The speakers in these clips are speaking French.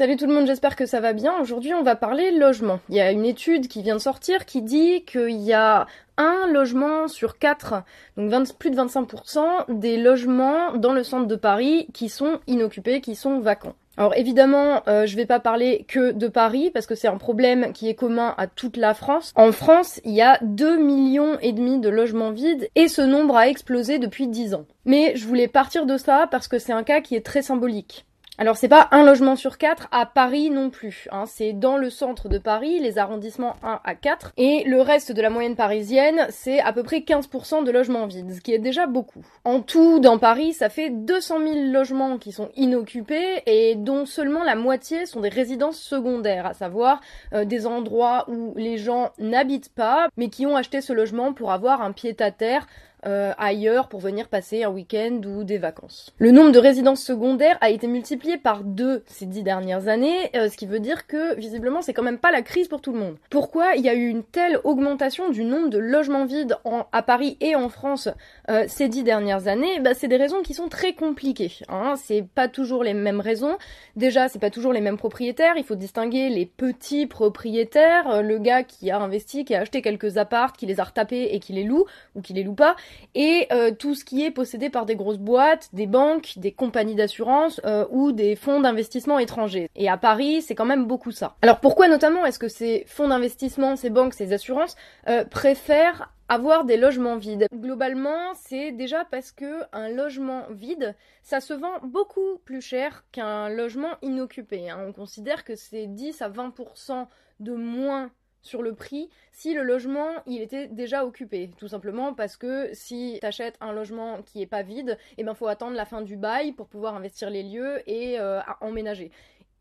Salut tout le monde, j'espère que ça va bien. Aujourd'hui, on va parler logement. Il y a une étude qui vient de sortir qui dit qu'il y a un logement sur quatre, donc plus de 25% des logements dans le centre de Paris qui sont inoccupés, qui sont vacants. Alors évidemment, euh, je vais pas parler que de Paris parce que c'est un problème qui est commun à toute la France. En France, il y a 2 millions et demi de logements vides et ce nombre a explosé depuis 10 ans. Mais je voulais partir de ça parce que c'est un cas qui est très symbolique. Alors c'est pas un logement sur quatre à Paris non plus. Hein. C'est dans le centre de Paris, les arrondissements 1 à 4. Et le reste de la moyenne parisienne, c'est à peu près 15% de logements vides, ce qui est déjà beaucoup. En tout, dans Paris, ça fait 200 000 logements qui sont inoccupés et dont seulement la moitié sont des résidences secondaires, à savoir euh, des endroits où les gens n'habitent pas, mais qui ont acheté ce logement pour avoir un pied-à-terre euh, ailleurs pour venir passer un week-end ou des vacances. Le nombre de résidences secondaires a été multiplié par deux ces dix dernières années, euh, ce qui veut dire que visiblement c'est quand même pas la crise pour tout le monde. Pourquoi il y a eu une telle augmentation du nombre de logements vides à Paris et en France euh, ces dix dernières années? Bah, C'est des raisons qui sont très compliquées. Hein. C'est pas toujours les mêmes raisons. Déjà, c'est pas toujours les mêmes propriétaires. Il faut distinguer les petits propriétaires, le gars qui a investi, qui a acheté quelques appartes, qui les a retapés et qui les loue ou qui les loue pas, et euh, tout ce qui est possédé par des grosses boîtes, des banques, des compagnies d'assurance euh, ou des fonds d'investissement étrangers. Et à Paris, c'est quand même beaucoup ça. Alors pourquoi notamment est-ce que ces fonds d'investissement, ces banques, ces assurances euh, préfèrent avoir des logements vides? Globalement, c'est déjà parce que un logement vide, ça se vend beaucoup plus cher qu'un logement inoccupé. Hein. On considère que c'est 10 à 20% de moins sur le prix si le logement il était déjà occupé tout simplement parce que si tu achètes un logement qui est pas vide et eh ben faut attendre la fin du bail pour pouvoir investir les lieux et euh, emménager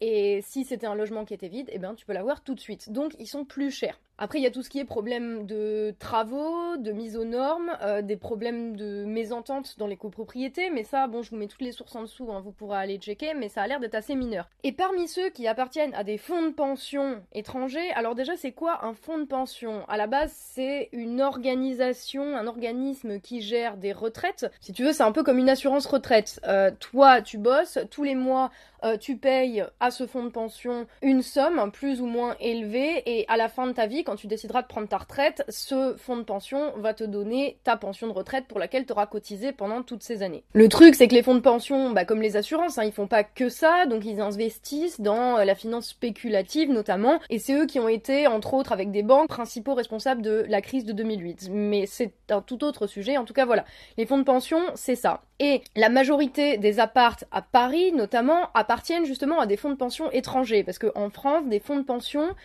et si c'était un logement qui était vide, eh ben, tu peux l'avoir tout de suite. Donc, ils sont plus chers. Après, il y a tout ce qui est problème de travaux, de mise aux normes, euh, des problèmes de mésentente dans les copropriétés, mais ça, bon, je vous mets toutes les sources en dessous, hein, vous pourrez aller checker, mais ça a l'air d'être assez mineur. Et parmi ceux qui appartiennent à des fonds de pension étrangers, alors déjà, c'est quoi un fonds de pension? À la base, c'est une organisation, un organisme qui gère des retraites. Si tu veux, c'est un peu comme une assurance retraite. Euh, toi, tu bosses, tous les mois, euh, tu payes à ce fonds de pension une somme plus ou moins élevée et à la fin de ta vie, quand tu décideras de prendre ta retraite, ce fonds de pension va te donner ta pension de retraite pour laquelle tu auras cotisé pendant toutes ces années. Le truc, c'est que les fonds de pension, bah, comme les assurances, hein, ils font pas que ça, donc ils investissent dans euh, la finance spéculative notamment, et c'est eux qui ont été, entre autres, avec des banques, principaux responsables de la crise de 2008. Mais c'est un tout autre sujet, en tout cas voilà. Les fonds de pension, c'est ça. Et la majorité des appartes à Paris, notamment, appartiennent justement à des fonds de pension étrangers. Parce qu'en France, des fonds de pension,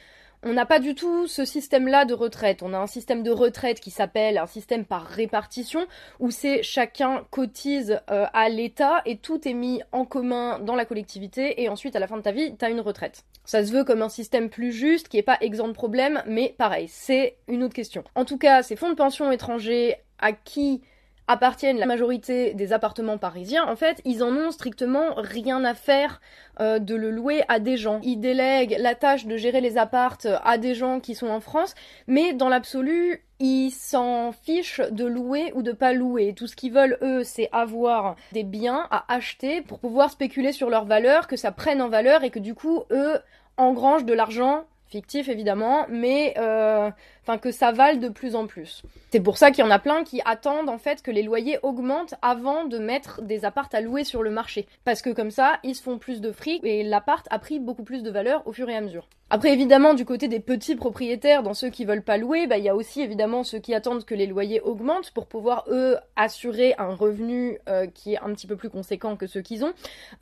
on n'a pas du tout ce système-là de retraite. On a un système de retraite qui s'appelle un système par répartition, où c'est chacun cotise euh, à l'État et tout est mis en commun dans la collectivité, et ensuite à la fin de ta vie, tu as une retraite. Ça se veut comme un système plus juste, qui est pas exempt de problème, mais pareil, c'est une autre question. En tout cas, ces fonds de pension étrangers à qui appartiennent la majorité des appartements parisiens, en fait, ils en ont strictement rien à faire euh, de le louer à des gens. Ils délèguent la tâche de gérer les appartes à des gens qui sont en France, mais dans l'absolu, ils s'en fichent de louer ou de pas louer. Tout ce qu'ils veulent, eux, c'est avoir des biens à acheter pour pouvoir spéculer sur leur valeur, que ça prenne en valeur et que du coup, eux, engrangent de l'argent fictif évidemment, mais euh, enfin que ça vale de plus en plus. C'est pour ça qu'il y en a plein qui attendent en fait que les loyers augmentent avant de mettre des appartes à louer sur le marché, parce que comme ça ils se font plus de fric et l'appart a pris beaucoup plus de valeur au fur et à mesure. Après évidemment du côté des petits propriétaires, dans ceux qui veulent pas louer, bah il y a aussi évidemment ceux qui attendent que les loyers augmentent pour pouvoir eux assurer un revenu euh, qui est un petit peu plus conséquent que ceux qu'ils ont.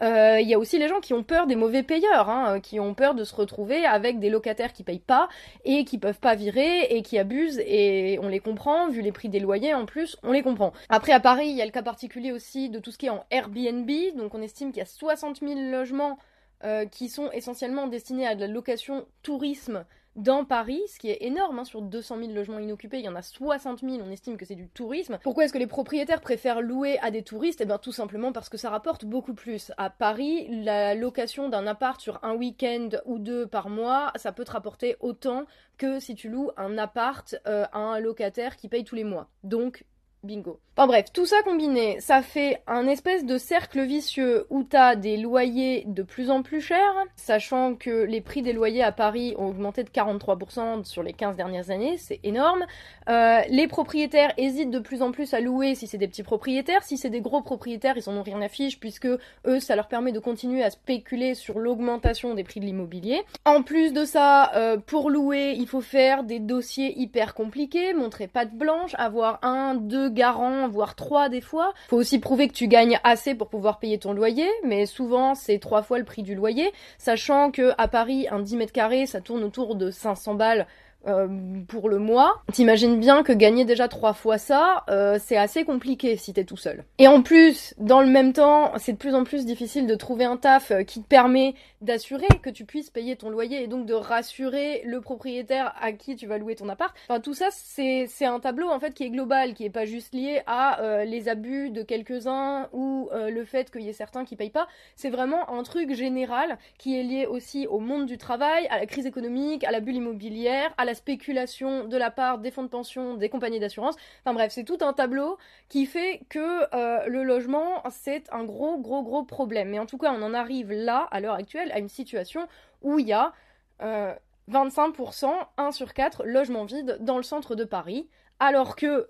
Euh, il y a aussi les gens qui ont peur des mauvais payeurs, hein, qui ont peur de se retrouver avec des locataires qui payent pas et qui peuvent pas virer et qui abusent et on les comprend, vu les prix des loyers en plus, on les comprend. Après à Paris, il y a le cas particulier aussi de tout ce qui est en Airbnb, donc on estime qu'il y a 60 000 logements euh, qui sont essentiellement destinés à de la location tourisme dans Paris, ce qui est énorme, hein, sur 200 000 logements inoccupés, il y en a 60 000, on estime que c'est du tourisme. Pourquoi est-ce que les propriétaires préfèrent louer à des touristes? Eh bien tout simplement parce que ça rapporte beaucoup plus. À Paris, la location d'un appart sur un week-end ou deux par mois, ça peut te rapporter autant que si tu loues un appart euh, à un locataire qui paye tous les mois. Donc Bingo. Enfin bref, tout ça combiné, ça fait un espèce de cercle vicieux où t'as des loyers de plus en plus chers, sachant que les prix des loyers à Paris ont augmenté de 43% sur les 15 dernières années, c'est énorme. Euh, les propriétaires hésitent de plus en plus à louer si c'est des petits propriétaires, si c'est des gros propriétaires, ils en ont rien à fiche puisque eux, ça leur permet de continuer à spéculer sur l'augmentation des prix de l'immobilier. En plus de ça, euh, pour louer, il faut faire des dossiers hyper compliqués, montrer patte blanche, avoir un, deux garant, voire trois des fois. Faut aussi prouver que tu gagnes assez pour pouvoir payer ton loyer, mais souvent c'est trois fois le prix du loyer, sachant que à Paris, un 10 mètres carrés, ça tourne autour de 500 balles euh, pour le mois. T'imagines bien que gagner déjà trois fois ça, euh, c'est assez compliqué si t'es tout seul. Et en plus, dans le même temps, c'est de plus en plus difficile de trouver un taf euh, qui te permet d'assurer que tu puisses payer ton loyer et donc de rassurer le propriétaire à qui tu vas louer ton appart. Enfin, tout ça, c'est un tableau en fait qui est global, qui est pas juste lié à les abus de quelques-uns ou le fait qu'il y ait certains qui payent pas. C'est vraiment un truc général qui est lié aussi au monde du travail, à la crise économique, à la bulle immobilière, à la spéculation de la part des fonds de pension, des compagnies d'assurance. Enfin bref, c'est tout un tableau qui fait que euh, le logement, c'est un gros, gros, gros problème. Mais en tout cas, on en arrive là, à l'heure actuelle, à une situation où il y a 25%, euh, 1 sur 4 logements vides dans le centre de Paris, alors que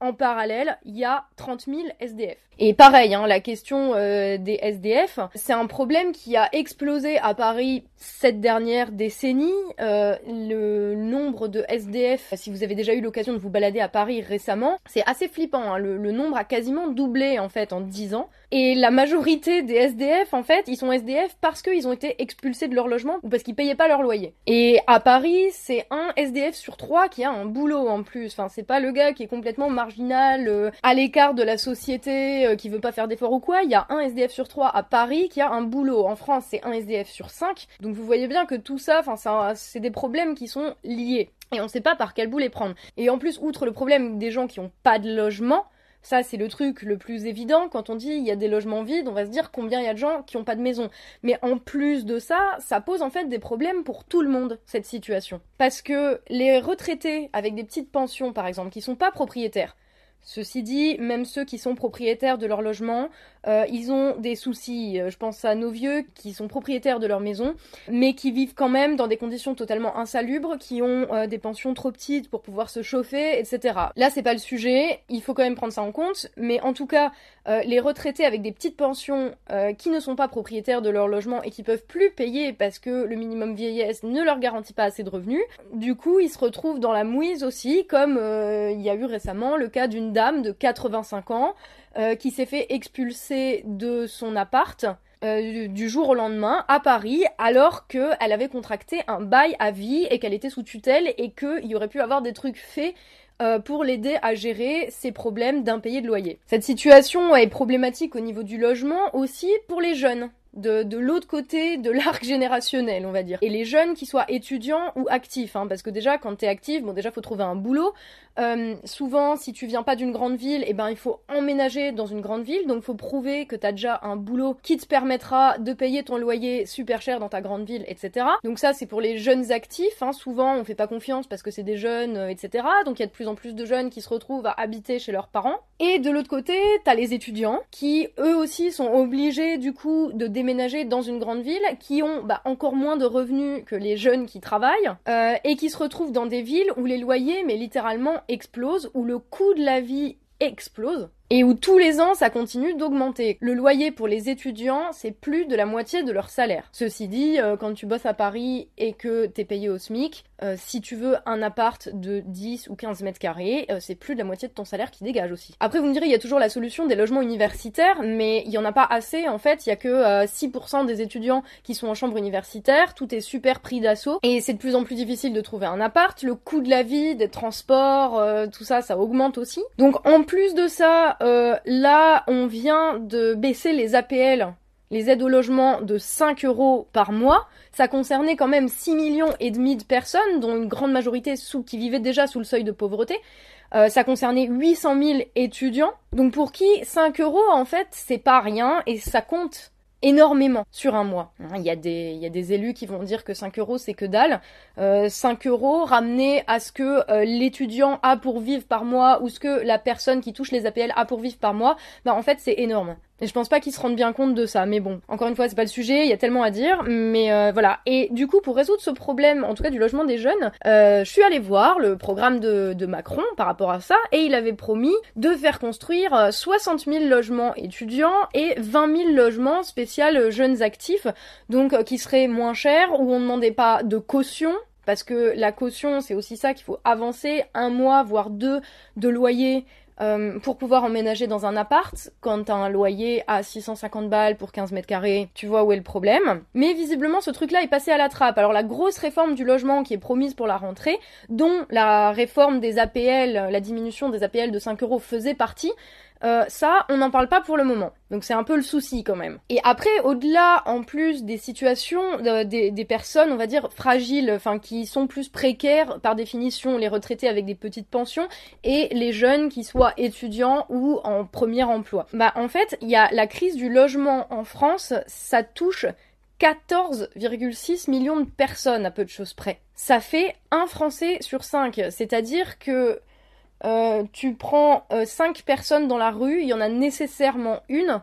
en parallèle, il y a 30 000 SDF. Et pareil, hein, la question euh, des SDF, c'est un problème qui a explosé à Paris cette dernière décennie. Euh, le nombre de SDF, si vous avez déjà eu l'occasion de vous balader à Paris récemment, c'est assez flippant. Hein. Le, nombre a quasiment doublé en fait en 10 ans. Et la majorité des SDF, en fait, ils sont SDF parce qu'ils ont été expulsés de leur logement ou parce qu'ils payaient pas leur loyer. Et à Paris, c'est un SDF sur trois qui a un boulot en plus. Enfin, c'est pas le gars qui est complètement marginal, euh, à l'écart de la société, euh, qui veut pas faire d'efforts ou quoi. Il y a un SDF sur trois à Paris qui a un boulot. En France, c'est un SDF sur cinq. Donc vous voyez bien que tout ça, enfin, c'est des problèmes qui sont liés. Et on sait pas par quel bout les prendre. Et en plus, outre le problème des gens qui ont pas de logement, ça, c'est le truc le plus évident. Quand on dit il y a des logements vides, on va se dire combien il y a de gens qui n'ont pas de maison. Mais en plus de ça, ça pose en fait des problèmes pour tout le monde, cette situation. Parce que les retraités avec des petites pensions, par exemple, qui sont pas propriétaires, Ceci dit, même ceux qui sont propriétaires de leur logement, euh, ils ont des soucis. Euh, je pense à nos vieux qui sont propriétaires de leur maison, mais qui vivent quand même dans des conditions totalement insalubres, qui ont euh, des pensions trop petites pour pouvoir se chauffer, etc. Là, c'est pas le sujet. Il faut quand même prendre ça en compte. Mais en tout cas, les retraités avec des petites pensions qui ne sont pas propriétaires de leur logement et qui peuvent plus payer parce que le minimum vieillesse ne leur garantit pas assez de revenus, du coup, ils se retrouvent dans la mouise aussi, comme il y a eu récemment le cas d'une dame de 85 ans euh, qui s'est fait expulser de son appart euh, du jour au lendemain à Paris alors qu'elle avait contracté un bail à vie et qu'elle était sous tutelle et qu'il y aurait pu avoir des trucs faits euh, pour l'aider à gérer ses problèmes d'impayé de loyer. Cette situation est problématique au niveau du logement aussi pour les jeunes de, de l'autre côté de l'arc générationnel, on va dire. Et les jeunes qui soient étudiants ou actifs, hein, parce que déjà, quand t'es actif, bon, déjà, faut trouver un boulot. Euh, souvent, si tu viens pas d'une grande ville, eh ben, il faut emménager dans une grande ville, donc faut prouver que t'as déjà un boulot qui te permettra de payer ton loyer super cher dans ta grande ville, etc. Donc ça, c'est pour les jeunes actifs. Hein. Souvent, on fait pas confiance parce que c'est des jeunes, euh, etc. Donc il y a de plus en plus de jeunes qui se retrouvent à habiter chez leurs parents. Et de l'autre côté, t'as les étudiants qui, eux aussi, sont obligés, du coup, de déménager dans une grande ville, qui ont bah, encore moins de revenus que les jeunes qui travaillent, euh, et qui se retrouvent dans des villes où les loyers, mais littéralement, explosent, où le coût de la vie explose et où tous les ans ça continue d'augmenter. Le loyer pour les étudiants, c'est plus de la moitié de leur salaire. Ceci dit, euh, quand tu bosses à Paris et que t'es payé au SMIC, euh, si tu veux un appart de 10 ou 15 mètres carrés, euh, c'est plus de la moitié de ton salaire qui dégage aussi. Après, vous me direz, il y a toujours la solution des logements universitaires, mais il y en a pas assez en fait, il y a que 6% des étudiants qui sont en chambre universitaire, tout est super pris d'assaut, et c'est de plus en plus difficile de trouver un appart, le coût de la vie, des transports, tout ça, ça augmente aussi. Donc en plus de ça, euh, là, on vient de baisser les APL, les aides au logement, de 5 euros par mois. Ça concernait quand même 6 millions et demi de personnes, dont une grande majorité sous, qui vivaient déjà sous le seuil de pauvreté. Euh, ça concernait 800 000 étudiants. Donc pour qui 5 euros, en fait, c'est pas rien et ça compte énormément sur un mois. Il y a des, il y a des élus qui vont dire que 5 euros c'est que dalle. Euh, 5 euros ramenés à ce que euh, l'étudiant a pour vivre par mois ou ce que la personne qui touche les APL a pour vivre par mois, bah en fait c'est énorme. Et je pense pas qu'ils se rendent bien compte de ça. Mais bon, encore une fois, c'est pas le sujet, il y a tellement à dire. Mais euh, voilà. Et du coup, pour résoudre ce problème, en tout cas du logement des jeunes, euh, je suis allée voir le programme de, Macron par rapport à ça. Et il avait promis de faire construire 60 euh, 000 logements étudiants et 20 000 logements spéciaux jeunes actifs. Donc qui seraient moins chers, où on ne demandait pas de caution parce que la caution, c'est aussi ça qu'il faut avancer un mois, voire deux de loyer euh, pour pouvoir emménager dans un appart, quand t'as un loyer à 650 balles pour 15 mètres carrés, tu vois où est le problème. Mais visiblement, ce truc-là est passé à la trappe. Alors la grosse réforme du logement qui est promise pour la rentrée, dont la réforme des APL, la diminution des APL de 5 euros faisait partie, euh, ça, on n'en parle pas pour le moment. Donc c'est un peu le souci quand même. Et après, au-delà, en plus des situations, euh, des, des, personnes, on va dire, fragiles, enfin qui sont plus précaires par définition, les retraités avec des petites pensions, et les jeunes qui soient étudiants ou en premier emploi. Bah en fait, il y a la crise du logement en France, ça touche 14,6 millions de personnes à peu de choses près. Ça fait un Français sur cinq, c'est-à-dire que euh, tu prends euh, cinq personnes dans la rue, il y en a nécessairement une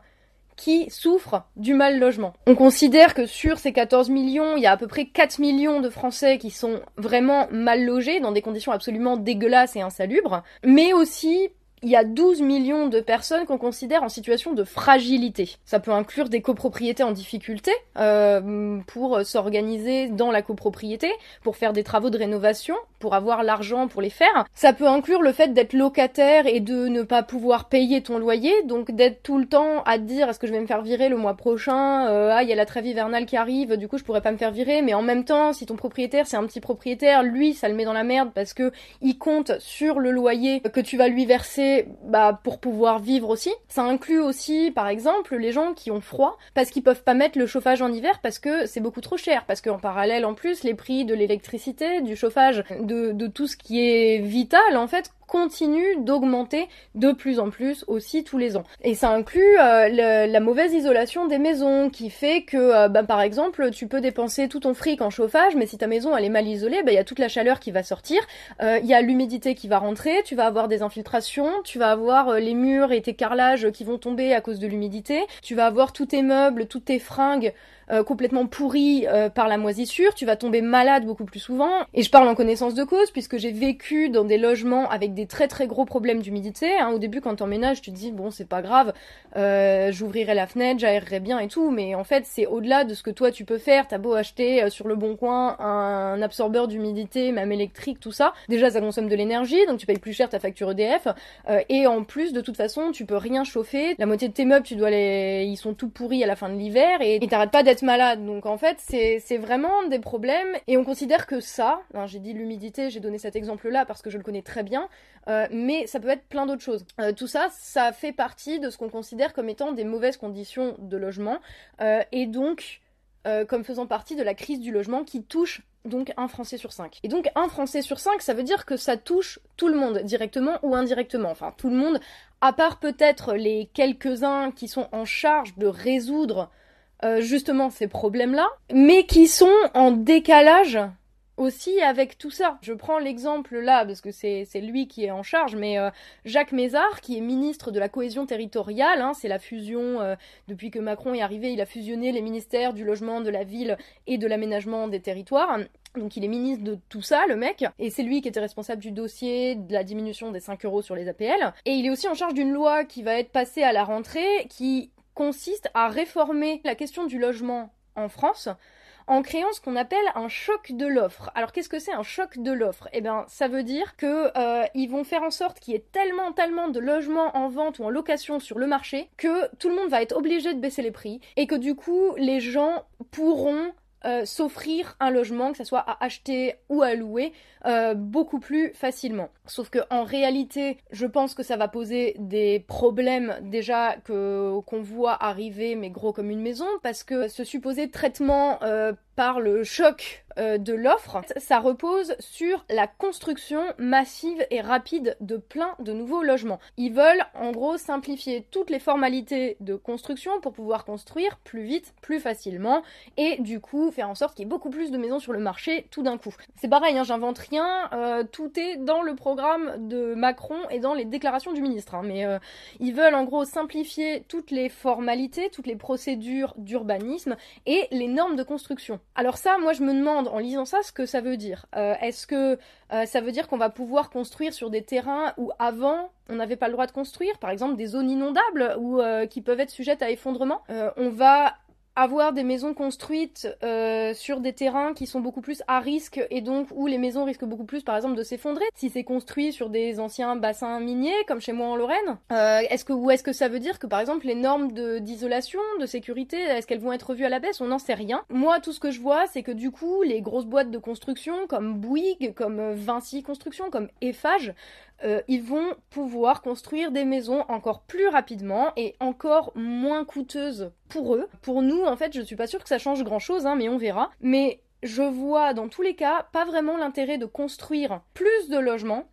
qui souffre du mal logement. On considère que sur ces 14 millions, il y a à peu près 4 millions de Français qui sont vraiment mal logés dans des conditions absolument dégueulasses et insalubres, mais aussi il y a 12 millions de personnes qu'on considère en situation de fragilité. Ça peut inclure des copropriétés en difficulté euh, pour s'organiser dans la copropriété, pour faire des travaux de rénovation, pour avoir l'argent pour les faire. Ça peut inclure le fait d'être locataire et de ne pas pouvoir payer ton loyer, donc d'être tout le temps à dire est-ce que je vais me faire virer le mois prochain, euh, ah il y a la trêve hivernale qui arrive, du coup je pourrais pas me faire virer, mais en même temps si ton propriétaire c'est un petit propriétaire, lui ça le met dans la merde parce que il compte sur le loyer que tu vas lui verser bah, pour pouvoir vivre aussi. Ça inclut aussi, par exemple, les gens qui ont froid parce qu'ils peuvent pas mettre le chauffage en hiver parce que c'est beaucoup trop cher. Parce qu'en parallèle, en plus, les prix de l'électricité, du chauffage, de, de tout ce qui est vital, en fait, continue d'augmenter de plus en plus aussi tous les ans. Et ça inclut euh, la mauvaise isolation des maisons qui fait que euh, bah, par exemple tu peux dépenser tout ton fric en chauffage mais si ta maison elle est mal isolée, bah, il y a toute la chaleur qui va sortir, euh, il y a l'humidité qui va rentrer, tu vas avoir des infiltrations, tu vas avoir les murs et tes carrelages qui vont tomber à cause de l'humidité, tu vas avoir tous tes meubles, toutes tes fringues euh, complètement pourri euh, par la moisissure, tu vas tomber malade beaucoup plus souvent. Et je parle en connaissance de cause puisque j'ai vécu dans des logements avec des très très gros problèmes d'humidité. Hein. Au début, quand t'emménages, tu te dis bon c'est pas grave, euh, j'ouvrirai la fenêtre, j'aérerai bien et tout. Mais en fait, c'est au-delà de ce que toi tu peux faire. T'as beau acheter sur le bon coin un absorbeur d'humidité, même électrique, tout ça. Déjà, ça consomme de l'énergie, donc tu payes plus cher ta facture EDF. et en plus, de toute façon, tu peux rien chauffer. La moitié de tes meubles, tu dois les, ils sont tout pourris à la fin de l'hiver et t'arrêtes pas d'être malade. Donc en fait, c'est vraiment des problèmes. Et on considère que ça, hein, j'ai dit l'humidité, j'ai donné cet exemple-là parce que je le connais très bien, euh, mais ça peut être plein d'autres choses. Euh, tout ça, ça fait partie de ce qu'on considère comme étant des mauvaises conditions de logement, euh, et donc comme faisant partie de la crise du logement qui touche donc un Français sur cinq. Et donc un Français sur cinq, ça veut dire que ça touche tout le monde, directement ou indirectement. Enfin, tout le monde, à part peut-être les quelques-uns qui sont en charge de résoudre euh, justement ces problèmes-là, mais qui sont en décalage aussi avec tout ça. Je prends l'exemple là, parce que c'est lui qui est en charge, mais euh, Jacques Mézard, qui est ministre de la cohésion territoriale, hein, c'est la fusion, euh, depuis que Macron est arrivé, il a fusionné les ministères du logement, de la ville et de l'aménagement des territoires. Donc il est ministre de tout ça, le mec, et c'est lui qui était responsable du dossier de la diminution des 5 euros sur les APL. Et il est aussi en charge d'une loi qui va être passée à la rentrée, qui consiste à réformer la question du logement en France en créant ce qu'on appelle un choc de l'offre. Alors qu'est-ce que c'est un choc de l'offre? Eh bien, ça veut dire que euh, ils vont faire en sorte qu'il y ait tellement, tellement de logements en vente ou en location sur le marché que tout le monde va être obligé de baisser les prix et que du coup les gens pourront euh, s'offrir un logement, que ce soit à acheter ou à louer, euh, beaucoup plus facilement. Sauf que en réalité, je pense que ça va poser des problèmes déjà que qu'on voit arriver, mais gros comme une maison, parce que ce supposé traitement euh, par le choc euh, de l'offre, ça repose sur la construction massive et rapide de plein de nouveaux logements. Ils veulent en gros simplifier toutes les formalités de construction pour pouvoir construire plus vite, plus facilement et du coup faire en sorte qu'il y ait beaucoup plus de maisons sur le marché tout d'un coup. C'est pareil, hein, j'invente rien, euh, tout est dans le programme de Macron et dans les déclarations du ministre. Hein, mais euh, ils veulent en gros simplifier toutes les formalités, toutes les procédures d'urbanisme et les normes de construction. Alors ça, moi je me demande en lisant ça ce que ça veut dire. Euh, est-ce que euh, ça veut dire qu'on va pouvoir construire sur des terrains où avant on n'avait pas le droit de construire, par exemple des zones inondables ou euh, qui peuvent être sujettes à effondrement? On va avoir des maisons construites euh, sur des terrains qui sont beaucoup plus à risque et donc où les maisons risquent beaucoup plus par exemple de s'effondrer. Si c'est construit sur des anciens bassins miniers comme chez moi en Lorraine euh, est-ce que ou est-ce que ça veut dire que par exemple les normes de d'isolation de sécurité est-ce qu'elles vont être revues à la baisse? On n'en sait rien. Moi tout ce que je vois c'est que du coup les grosses boîtes de construction comme Bouygues comme Vinci Construction comme Eiffage euh, ils vont pouvoir construire des maisons encore plus rapidement et encore moins coûteuses pour eux. Pour nous, en fait, je suis pas sûre que ça change grand chose, hein, mais on verra. Mais je vois dans tous les cas pas vraiment l'intérêt de construire plus de logements,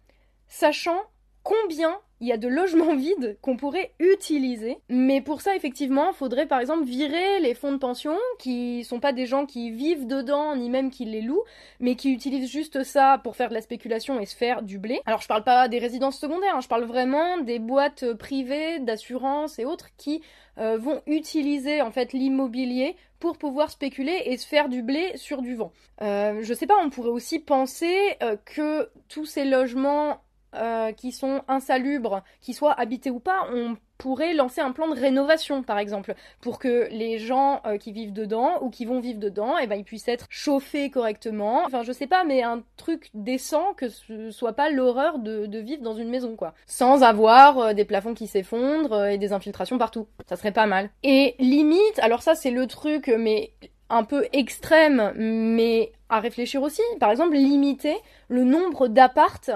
sachant combien il y a de logements vides qu'on pourrait utiliser. Mais pour ça, effectivement, il faudrait par exemple virer les fonds de pension, qui sont pas des gens qui vivent dedans, ni même qui les louent, mais qui utilisent juste ça pour faire de la spéculation et se faire du blé. Alors je parle pas des résidences secondaires, hein, je parle vraiment des boîtes privées d'assurance et autres qui euh, vont utiliser en fait l'immobilier pour pouvoir spéculer et se faire du blé sur du vent. Euh, je sais pas, on pourrait aussi penser euh, que tous ces logements euh, qui sont insalubres, qui soient habités ou pas, on pourrait lancer un plan de rénovation par exemple pour que les gens euh, qui vivent dedans ou qui vont vivre dedans eh ben ils puissent être chauffés correctement. Enfin je sais pas mais un truc décent que ce soit pas l'horreur de, vivre dans une maison quoi. Sans avoir euh, des plafonds qui s'effondrent et des infiltrations partout. Ça serait pas mal. Et limite alors ça c'est le truc mais un peu extrême mais à réfléchir aussi par exemple limiter le nombre d'appartes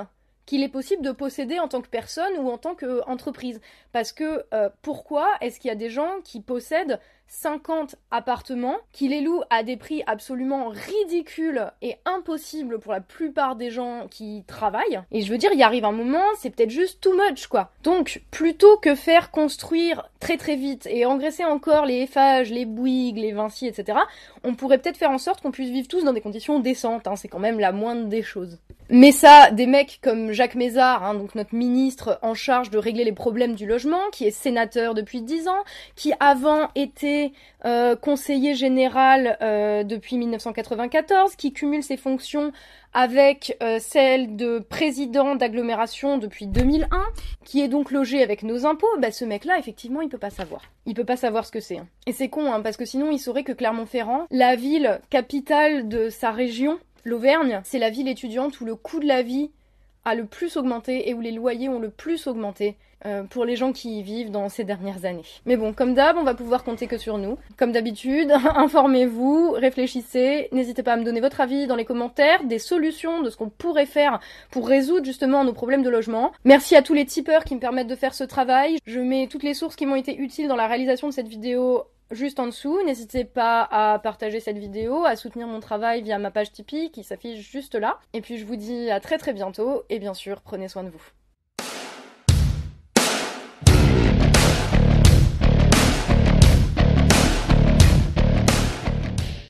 qu'il est possible de posséder en tant que personne ou en tant qu'entreprise. Parce que euh, pourquoi est-ce qu'il y a des gens qui possèdent 50 appartements, qui les louent à des prix absolument ridicules et impossibles pour la plupart des gens qui travaillent Et je veux dire, il arrive un moment, c'est peut-être juste too much quoi. Donc, plutôt que faire construire très très vite et engraisser encore les Eiffage, les Bouygues, les Vinci, etc., on pourrait peut-être faire en sorte qu'on puisse vivre tous dans des conditions décentes. Hein. c'est quand même la moindre des choses. Mais ça, des mecs comme Jacques Mézard, hein, donc notre ministre en charge de régler les problèmes du logement, qui est sénateur depuis 10 ans, qui avant était euh, conseiller général euh, depuis 1994, qui cumule ses fonctions avec euh, celle de président d'agglomération depuis 2001, qui est donc logé avec nos impôts, bah ce mec-là, effectivement, il peut pas savoir. Il peut pas savoir ce que c'est. Hein. Et c'est con, hein, parce que sinon, il saurait que Clermont-Ferrand, la ville capitale de sa région, L'Auvergne, c'est la ville étudiante où le coût de la vie a le plus augmenté et où les loyers ont le plus augmenté euh, pour les gens qui y vivent dans ces dernières années. Mais bon, comme d'hab, on va pouvoir compter que sur nous. Comme d'habitude, informez-vous, réfléchissez, n'hésitez pas à me donner votre avis dans les commentaires, des solutions de ce qu'on pourrait faire pour résoudre justement nos problèmes de logement. Merci à tous les tipeurs qui me permettent de faire ce travail. Je mets toutes les sources qui m'ont été utiles dans la réalisation de cette vidéo juste en dessous. N'hésitez pas à partager cette vidéo, à soutenir mon travail via ma page Tipeee qui s'affiche juste là. Et puis je vous dis à très très bientôt et bien sûr prenez soin de vous.